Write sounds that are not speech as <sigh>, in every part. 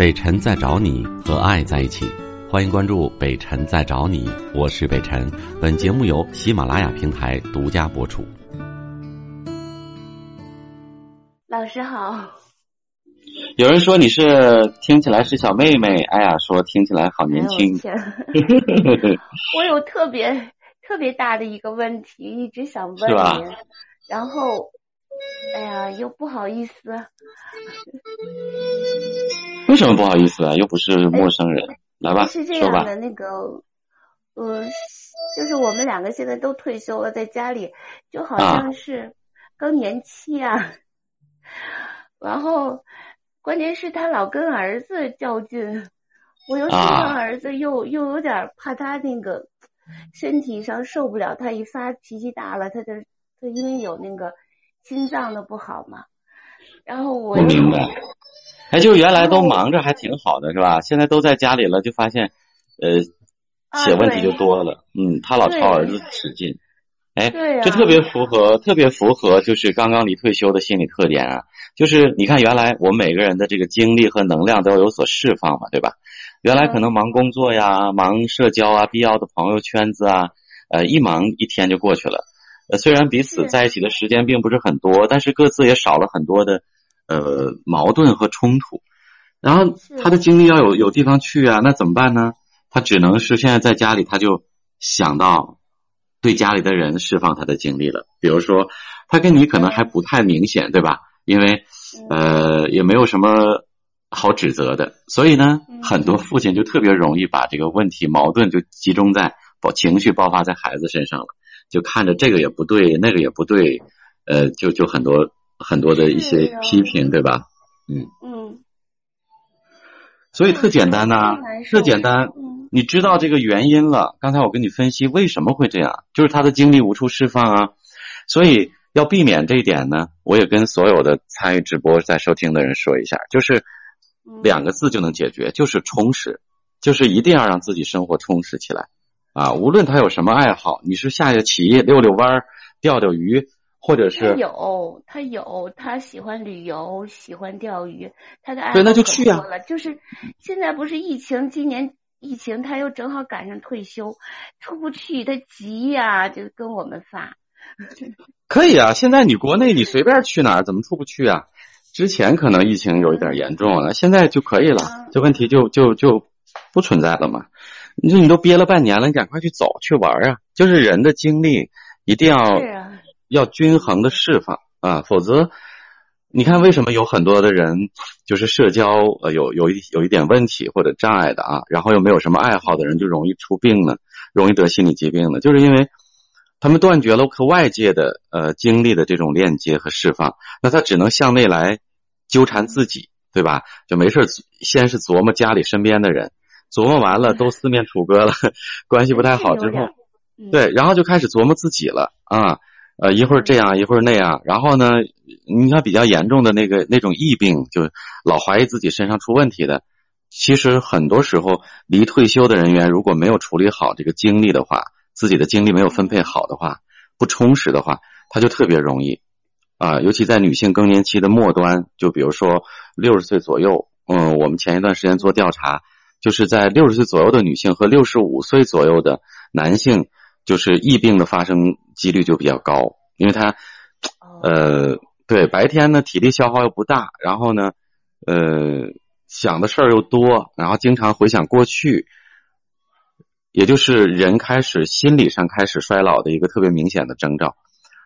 北辰在找你和爱在一起，欢迎关注北辰在找你，我是北辰。本节目由喜马拉雅平台独家播出。老师好，有人说你是听起来是小妹妹，哎呀，说听起来好年轻。哎 <laughs> 我有特别特别大的一个问题，一直想问您，然后，哎呀，又不好意思。为什么不好意思啊？又不是陌生人，来吧，是这样的，那个，呃，就是我们两个现在都退休了，在家里就好像是更年期啊。<laughs> 然后，关键是他老跟儿子较劲，我又心疼儿子，又又有点怕他那个身体上受不了，他一发脾气大了，他就他因为有那个心脏的不好嘛。然后我明白。哎，就原来都忙着还挺好的，是吧？现在都在家里了，就发现，呃，写问题就多了。嗯，他老朝儿子使劲。哎，这特别符合，特别符合，就是刚刚离退休的心理特点啊。就是你看，原来我们每个人的这个精力和能量都要有所释放嘛，对吧？原来可能忙工作呀，忙社交啊，必要的朋友圈子啊，呃，一忙一天就过去了。呃，虽然彼此在一起的时间并不是很多，但是各自也少了很多的。呃，矛盾和冲突，然后他的精力要有有地方去啊，那怎么办呢？他只能是现在在家里，他就想到对家里的人释放他的精力了。比如说，他跟你可能还不太明显，对吧？因为呃，也没有什么好指责的，所以呢，很多父亲就特别容易把这个问题矛盾就集中在爆情绪爆发在孩子身上了，就看着这个也不对，那个也不对，呃，就就很多。很多的一些批评，对吧？嗯嗯，所以特简单呐，特简单。你知道这个原因了。刚才我跟你分析为什么会这样，就是他的精力无处释放啊。所以要避免这一点呢，我也跟所有的参与直播在收听的人说一下，就是两个字就能解决，就是充实，就是一定要让自己生活充实起来啊。无论他有什么爱好，你是下下棋、遛遛弯、钓钓鱼。或者是有他有他喜欢旅游，喜欢钓鱼，他的爱对那就去啊。就是现在不是疫情，今年疫情他又正好赶上退休，出不去，他急呀，就跟我们发。<laughs> 可以啊，现在你国内你随便去哪儿，怎么出不去啊？之前可能疫情有一点严重了，现在就可以了，这问题就就就不存在了嘛。你说你都憋了半年了，你赶快去走去玩啊！就是人的精力一定要。要均衡的释放啊，否则，你看为什么有很多的人就是社交呃有有一有一点问题或者障碍的啊，然后又没有什么爱好的人就容易出病呢，容易得心理疾病呢？就是因为他们断绝了和外界的呃经历的这种链接和释放，那他只能向内来纠缠自己，对吧？就没事先是琢磨家里身边的人，琢磨完了都四面楚歌了，<laughs> 关系不太好之后，对，然后就开始琢磨自己了啊。呃，一会儿这样，一会儿那样，然后呢，你看比较严重的那个那种疫病，就老怀疑自己身上出问题的，其实很多时候离退休的人员如果没有处理好这个精力的话，自己的精力没有分配好的话，不充实的话，他就特别容易啊，尤其在女性更年期的末端，就比如说六十岁左右，嗯，我们前一段时间做调查，就是在六十岁左右的女性和六十五岁左右的男性。就是疫病的发生几率就比较高，因为他，呃，对白天呢体力消耗又不大，然后呢，呃，想的事儿又多，然后经常回想过去，也就是人开始心理上开始衰老的一个特别明显的征兆，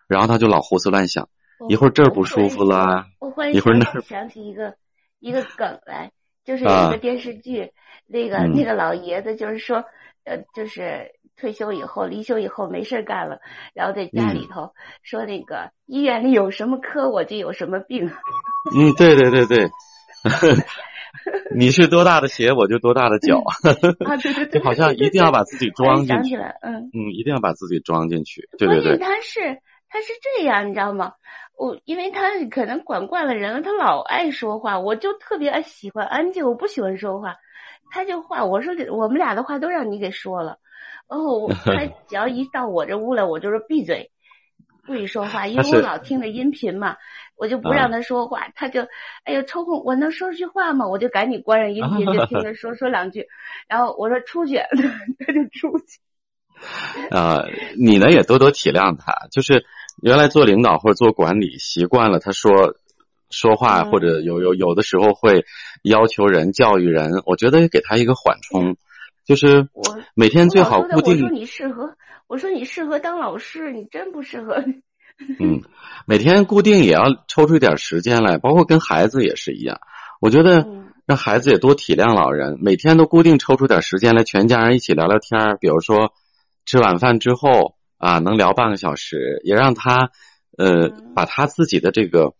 然后他就老胡思乱想，一会儿这儿不舒服了，一会儿那儿想起一个一个梗来，就是一个电视剧，那个那个老爷子就是说，呃，就是。退休以后，离休以后没事干了，然后在家里头说那个医院里有什么科，我就有什么病。<laughs> 嗯，对对对对，<laughs> 你是多大的鞋，我就多大的脚。<laughs> 啊，对对对，就好像一定要把自己装进去。想起来，嗯嗯，一定要把自己装进去。对对对，他是他是这样，你知道吗？我因为他可能管惯了人了，他老爱说话，我就特别喜欢安静，我不喜欢说话。他就话，我说我们俩的话都让你给说了。哦，<laughs> 他只要一到我这屋来，我就说闭嘴。不许说话，因为我老听着音频嘛，我就不让他说话，他就哎呦抽空我能说句话吗？我就赶紧关上音频，就听他说说两句，然后我说出去，<laughs> 他就出去。啊，你呢也多多体谅他，就是原来做领导或者做管理习惯了，他说说话或者有有有的时候会要求人教育人，我觉得给他一个缓冲，就是我每天最好固定。我说你适合，我说你适合当老师，你真不适合。嗯，每天固定也要抽出一点时间来，包括跟孩子也是一样。我觉得让孩子也多体谅老人，每天都固定抽出点时间来，全家人一起聊聊天比如说。吃晚饭之后啊，能聊半个小时，也让他呃把他自己的这个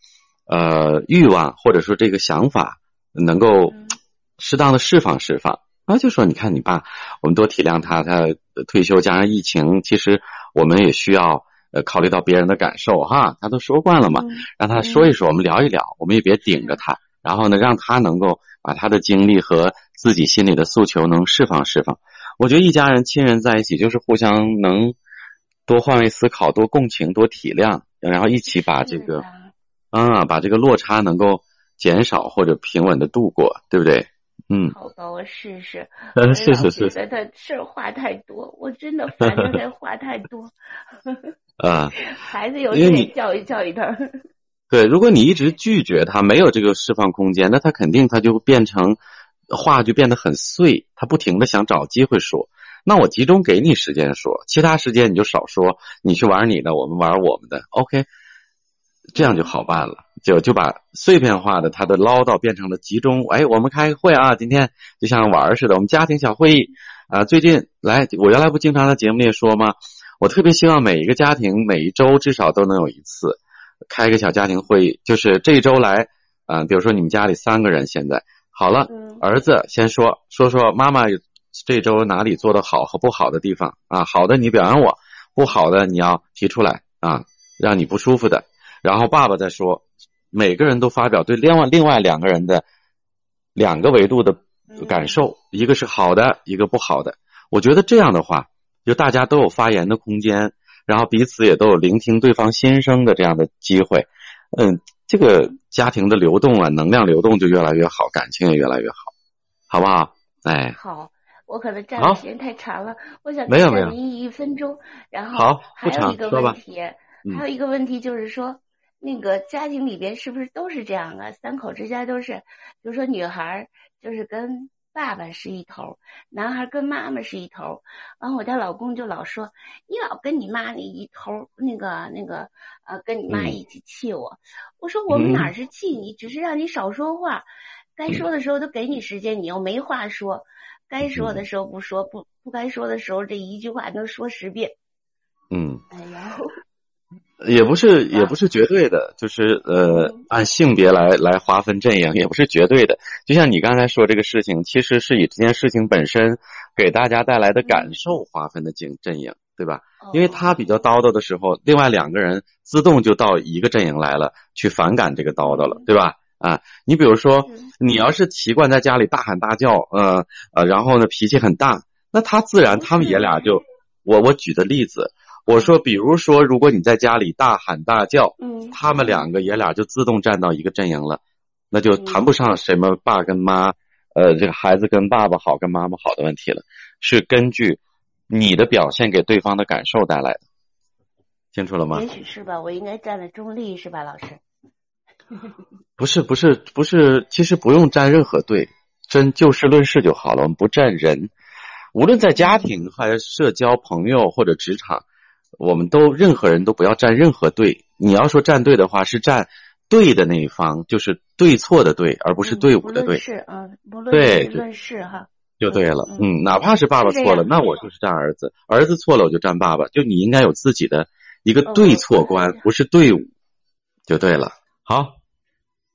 呃欲望或者说这个想法能够适当的释放释放。啊，就说你看你爸，我们多体谅他，他退休加上疫情，其实我们也需要呃考虑到别人的感受哈。他都说惯了嘛，让他说一说，我们聊一聊，我们也别顶着他，然后呢，让他能够把他的经历和自己心里的诉求能释放释放。我觉得一家人亲人在一起，就是互相能多换位思考、多共情、多体谅，然后一起把这个啊，把这个落差能够减少或者平稳的度过，对不对？嗯。好吧，我试试。<laughs> 嗯，是是是。觉得他事儿话太多，我真的烦着他话太多。<laughs> 啊。<laughs> 孩子有时得教育教育他。对，如果你一直拒绝他，没有这个释放空间，那他肯定他就变成。话就变得很碎，他不停的想找机会说，那我集中给你时间说，其他时间你就少说，你去玩你的，我们玩我们的，OK，这样就好办了，就就把碎片化的他的唠叨变成了集中，哎，我们开个会啊，今天就像玩似的，我们家庭小会议啊，最近来，我原来不经常在节目里说吗？我特别希望每一个家庭每一周至少都能有一次开个小家庭会议，就是这一周来，啊，比如说你们家里三个人现在。好了，儿子先说说说妈妈这周哪里做的好和不好的地方啊？好的你表扬我，不好的你要提出来啊，让你不舒服的。然后爸爸再说，每个人都发表对另外另外两个人的两个维度的感受，一个是好的，一个不好的。我觉得这样的话，就大家都有发言的空间，然后彼此也都有聆听对方心声的这样的机会。嗯。这个家庭的流动啊，能量流动就越来越好，感情也越来越好，好不好？哎，好，我可能站的时间太长了，我想没有没有一分钟，然后还有一个问题，还有一个问题就是说，那个家庭里边是不是都是这样啊？三口之家都是，比如说女孩就是跟。爸爸是一头，男孩跟妈妈是一头，然后我家老公就老说你老跟你妈那一头，那个那个呃，跟你妈一起气我。我说我们哪是气你，只是让你少说话，该说的时候都给你时间，你又没话说，该说的时候不说，不不该说的时候这一句话能说十遍。嗯。哎呀。也不是，也不是绝对的，就是呃，按性别来来划分阵营，也不是绝对的。就像你刚才说这个事情，其实是以这件事情本身给大家带来的感受划分的阵阵营，对吧？因为他比较叨叨的时候，另外两个人自动就到一个阵营来了，去反感这个叨叨了，对吧？啊，你比如说，你要是习惯在家里大喊大叫，呃呃，然后呢脾气很大，那他自然他们爷俩就，我我举的例子。我说，比如说，如果你在家里大喊大叫，嗯，他们两个爷俩就自动站到一个阵营了，那就谈不上什么爸跟妈，呃，这个孩子跟爸爸好，跟妈妈好的问题了，是根据你的表现给对方的感受带来的，清楚了吗？也许是吧，我应该站在中立是吧，老师？<laughs> 不是不是不是，其实不用站任何队，真就事论事就好了，我们不站人，无论在家庭还是社交、朋友或者职场。我们都任何人都不要站任何队。你要说站队的话，是站对的那一方，就是对错的对，而不是队伍的队。是啊，不论对论事哈，就对了。嗯，哪怕是爸爸错了，那我就是站儿子；儿子错了，我就站爸爸。就你应该有自己的一个对错观，不是队伍，就对了。好，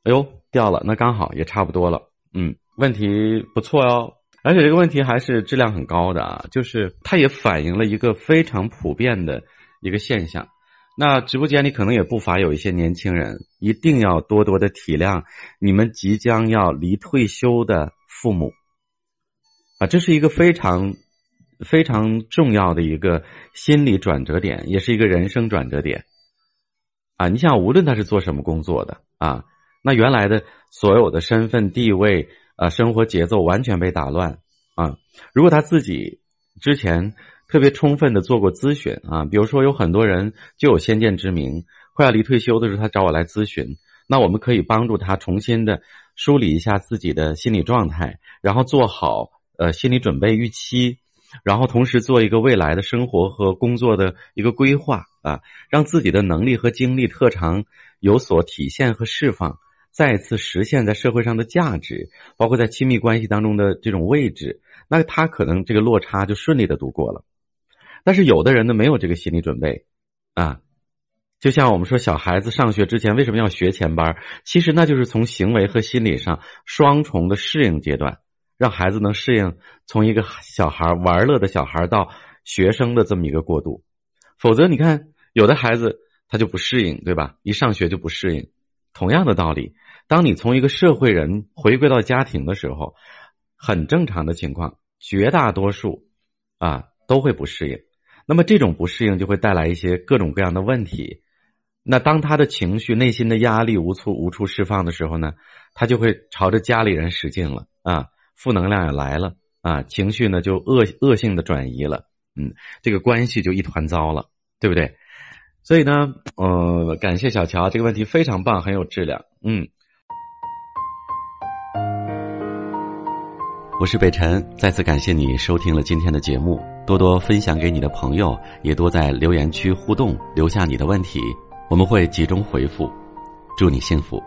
哎呦掉了，那刚好也差不多了。嗯，问题不错哦。而且这个问题还是质量很高的啊，就是它也反映了一个非常普遍的一个现象。那直播间里可能也不乏有一些年轻人，一定要多多的体谅你们即将要离退休的父母啊，这是一个非常非常重要的一个心理转折点，也是一个人生转折点啊，你想，无论他是做什么工作的啊，那原来的所有的身份地位啊，生活节奏完全被打乱啊。如果他自己之前特别充分的做过咨询啊，比如说有很多人就有先见之明，快要离退休的时候，他找我来咨询，那我们可以帮助他重新的梳理一下自己的心理状态，然后做好呃心理准备预期。然后同时做一个未来的生活和工作的一个规划啊，让自己的能力和精力特长有所体现和释放，再次实现在社会上的价值，包括在亲密关系当中的这种位置，那他可能这个落差就顺利的度过了。但是有的人呢没有这个心理准备啊，就像我们说小孩子上学之前为什么要学前班？其实那就是从行为和心理上双重的适应阶段。让孩子能适应从一个小孩玩乐的小孩到学生的这么一个过渡，否则你看有的孩子他就不适应，对吧？一上学就不适应。同样的道理，当你从一个社会人回归到家庭的时候，很正常的情况，绝大多数啊都会不适应。那么这种不适应就会带来一些各种各样的问题。那当他的情绪、内心的压力无处无处释放的时候呢，他就会朝着家里人使劲了啊。负能量也来了啊，情绪呢就恶恶性的转移了，嗯，这个关系就一团糟了，对不对？所以呢，呃，感谢小乔，这个问题非常棒，很有质量，嗯。我是北辰，再次感谢你收听了今天的节目，多多分享给你的朋友，也多在留言区互动，留下你的问题，我们会集中回复，祝你幸福。